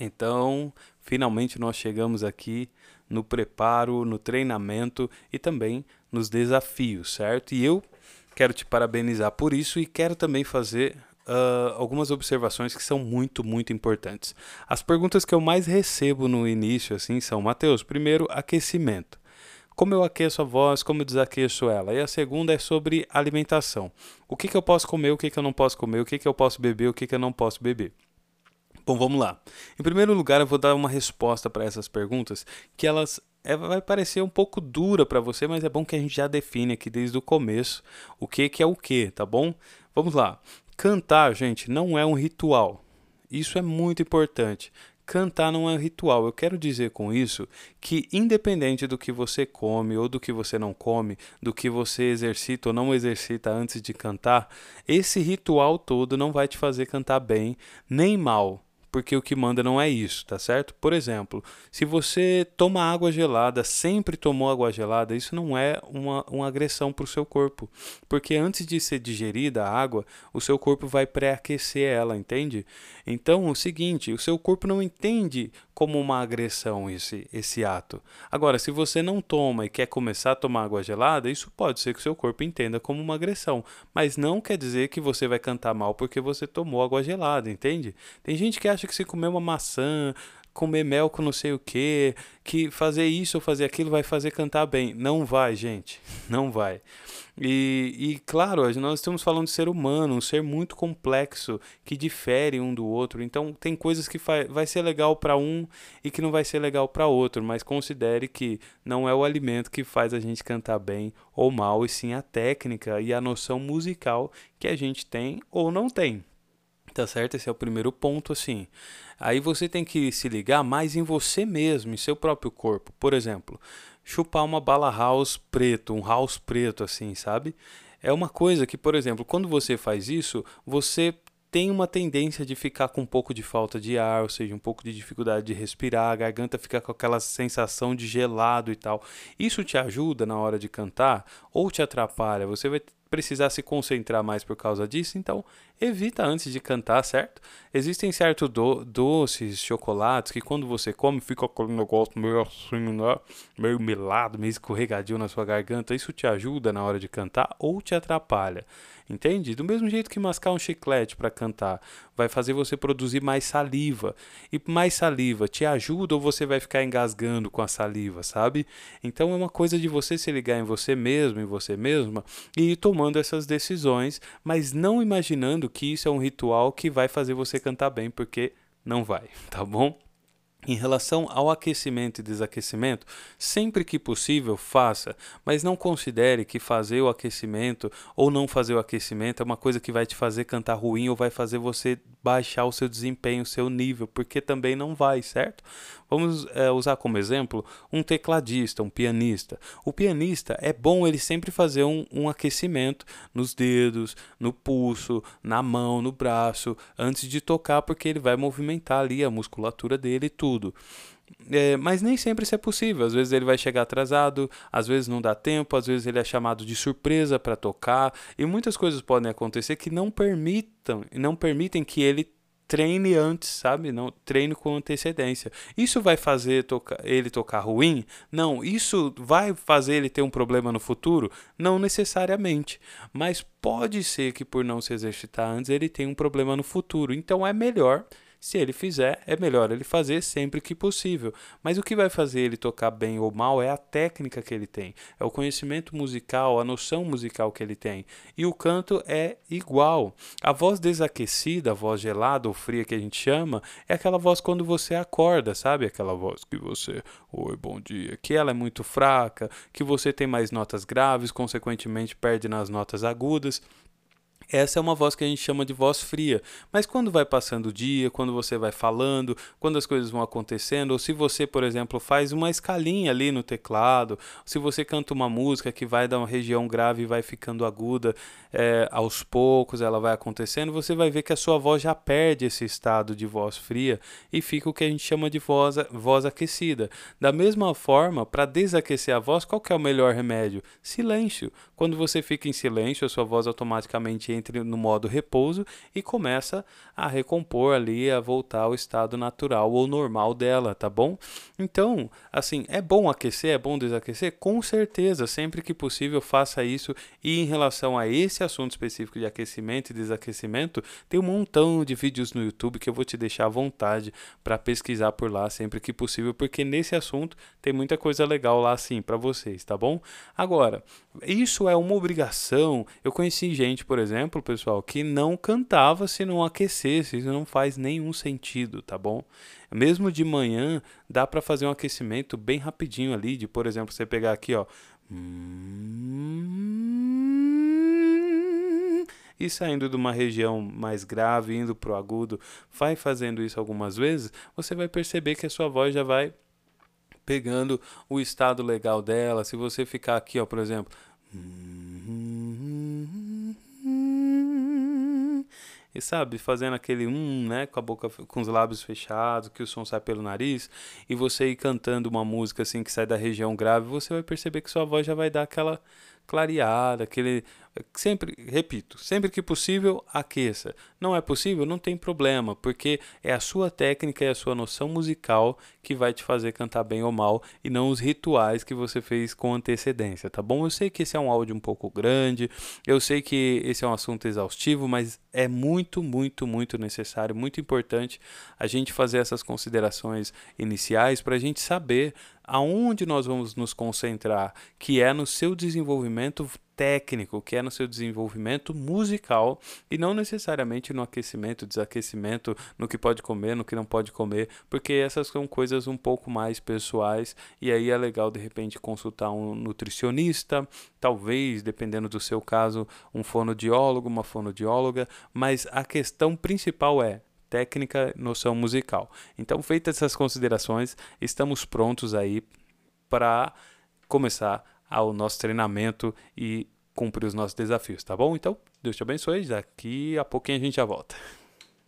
Então, finalmente nós chegamos aqui no preparo, no treinamento e também nos desafios, certo? E eu quero te parabenizar por isso e quero também fazer uh, algumas observações que são muito, muito importantes. As perguntas que eu mais recebo no início assim são: Mateus, primeiro, aquecimento. Como eu aqueço a voz, como eu desaqueço ela? E a segunda é sobre alimentação. O que, que eu posso comer, o que, que eu não posso comer, o que, que eu posso beber, o que, que eu não posso beber. Bom, vamos lá. Em primeiro lugar, eu vou dar uma resposta para essas perguntas que elas é, vai parecer um pouco dura para você, mas é bom que a gente já define aqui desde o começo o que, que é o que, tá bom? Vamos lá. Cantar, gente, não é um ritual. Isso é muito importante. Cantar não é um ritual. Eu quero dizer com isso que, independente do que você come ou do que você não come, do que você exercita ou não exercita antes de cantar, esse ritual todo não vai te fazer cantar bem nem mal porque o que manda não é isso, tá certo? Por exemplo, se você toma água gelada, sempre tomou água gelada, isso não é uma, uma agressão para o seu corpo, porque antes de ser digerida a água, o seu corpo vai pré-aquecer ela, entende? Então, o seguinte, o seu corpo não entende como uma agressão esse, esse ato. Agora, se você não toma e quer começar a tomar água gelada, isso pode ser que o seu corpo entenda como uma agressão, mas não quer dizer que você vai cantar mal porque você tomou água gelada, entende? Tem gente que acha que se comer uma maçã, comer mel com não sei o que, que fazer isso ou fazer aquilo vai fazer cantar bem. Não vai, gente. Não vai. E, e claro, nós estamos falando de ser humano, um ser muito complexo, que difere um do outro. Então, tem coisas que vai ser legal para um e que não vai ser legal para outro, mas considere que não é o alimento que faz a gente cantar bem ou mal, e sim a técnica e a noção musical que a gente tem ou não tem. Tá certo? Esse é o primeiro ponto, assim. Aí você tem que se ligar mais em você mesmo, em seu próprio corpo. Por exemplo, chupar uma bala house preto, um house preto, assim, sabe? É uma coisa que, por exemplo, quando você faz isso, você tem uma tendência de ficar com um pouco de falta de ar, ou seja, um pouco de dificuldade de respirar, a garganta fica com aquela sensação de gelado e tal. Isso te ajuda na hora de cantar ou te atrapalha? Você vai precisar se concentrar mais por causa disso, então evita antes de cantar, certo? Existem certos do doces, chocolates que quando você come fica aquele negócio meio assim, né? Meio melado, meio escorregadio na sua garganta. Isso te ajuda na hora de cantar ou te atrapalha? Entende? Do mesmo jeito que mascar um chiclete para cantar vai fazer você produzir mais saliva. E mais saliva te ajuda ou você vai ficar engasgando com a saliva, sabe? Então é uma coisa de você se ligar em você mesmo, em você mesma e ir tomando essas decisões, mas não imaginando que isso é um ritual que vai fazer você cantar bem, porque não vai, tá bom? Em relação ao aquecimento e desaquecimento, sempre que possível faça, mas não considere que fazer o aquecimento ou não fazer o aquecimento é uma coisa que vai te fazer cantar ruim ou vai fazer você baixar o seu desempenho, o seu nível, porque também não vai, certo? Vamos é, usar como exemplo um tecladista, um pianista. O pianista é bom ele sempre fazer um, um aquecimento nos dedos, no pulso, na mão, no braço, antes de tocar, porque ele vai movimentar ali a musculatura dele e tudo. É, mas nem sempre isso é possível. Às vezes ele vai chegar atrasado, às vezes não dá tempo, às vezes ele é chamado de surpresa para tocar, e muitas coisas podem acontecer que não permitam, não permitem que ele treine antes, sabe? Não treine com antecedência. Isso vai fazer tocar, ele tocar ruim? Não. Isso vai fazer ele ter um problema no futuro? Não necessariamente. Mas pode ser que por não se exercitar antes ele tenha um problema no futuro. Então é melhor se ele fizer, é melhor ele fazer sempre que possível. Mas o que vai fazer ele tocar bem ou mal é a técnica que ele tem, é o conhecimento musical, a noção musical que ele tem. E o canto é igual. A voz desaquecida, a voz gelada ou fria que a gente chama, é aquela voz quando você acorda, sabe? Aquela voz que você, oi, bom dia, que ela é muito fraca, que você tem mais notas graves, consequentemente perde nas notas agudas. Essa é uma voz que a gente chama de voz fria. Mas quando vai passando o dia, quando você vai falando, quando as coisas vão acontecendo, ou se você, por exemplo, faz uma escalinha ali no teclado, se você canta uma música que vai da uma região grave e vai ficando aguda é, aos poucos, ela vai acontecendo, você vai ver que a sua voz já perde esse estado de voz fria e fica o que a gente chama de voz, voz aquecida. Da mesma forma, para desaquecer a voz, qual é o melhor remédio? Silêncio. Quando você fica em silêncio, a sua voz automaticamente entre no modo repouso e começa a recompor ali, a voltar ao estado natural ou normal dela, tá bom? Então, assim, é bom aquecer, é bom desaquecer? Com certeza, sempre que possível faça isso. E em relação a esse assunto específico de aquecimento e desaquecimento, tem um montão de vídeos no YouTube que eu vou te deixar à vontade para pesquisar por lá sempre que possível, porque nesse assunto tem muita coisa legal lá sim para vocês, tá bom? Agora, isso é uma obrigação. Eu conheci gente, por exemplo, pessoal, que não cantava se não aquecesse, isso não faz nenhum sentido, tá bom? Mesmo de manhã, dá para fazer um aquecimento bem rapidinho ali, de por exemplo, você pegar aqui, ó, e saindo de uma região mais grave, indo para o agudo, vai fazendo isso algumas vezes, você vai perceber que a sua voz já vai pegando o estado legal dela. Se você ficar aqui, ó, por exemplo, e sabe, fazendo aquele um, né, com a boca, com os lábios fechados, que o som sai pelo nariz, e você ir cantando uma música assim que sai da região grave, você vai perceber que sua voz já vai dar aquela clareada, aquele sempre, repito, sempre que possível, aqueça. Não é possível, não tem problema, porque é a sua técnica e a sua noção musical que vai te fazer cantar bem ou mal e não os rituais que você fez com antecedência, tá bom? Eu sei que esse é um áudio um pouco grande, eu sei que esse é um assunto exaustivo, mas é muito, muito, muito necessário, muito importante a gente fazer essas considerações iniciais para a gente saber aonde nós vamos nos concentrar, que é no seu desenvolvimento técnico, que é no seu desenvolvimento musical e não necessariamente no aquecimento, desaquecimento, no que pode comer, no que não pode comer, porque essas são coisas um pouco mais pessoais e aí é legal de repente consultar um nutricionista, talvez, dependendo do seu caso, um fonoaudiólogo, uma fonoaudióloga, mas a questão principal é técnica, noção musical. Então, feitas essas considerações, estamos prontos aí para começar ao nosso treinamento e cumprir os nossos desafios, tá bom? Então, Deus te abençoe. Daqui a pouquinho a gente já volta.